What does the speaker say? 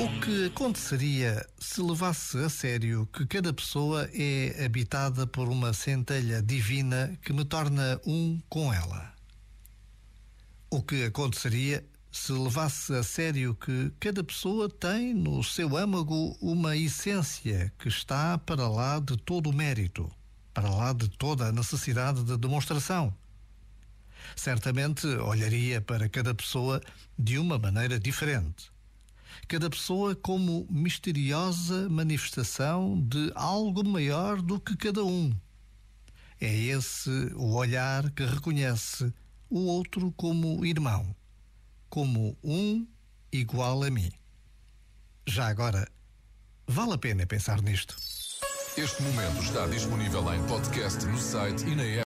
O que aconteceria se levasse a sério que cada pessoa é habitada por uma centelha divina que me torna um com ela? O que aconteceria se levasse a sério que cada pessoa tem no seu âmago uma essência que está para lá de todo o mérito, para lá de toda a necessidade de demonstração? Certamente olharia para cada pessoa de uma maneira diferente cada pessoa como misteriosa manifestação de algo maior do que cada um. É esse o olhar que reconhece o outro como irmão, como um igual a mim. Já agora, vale a pena pensar nisto. Este momento está disponível em podcast no site e na app.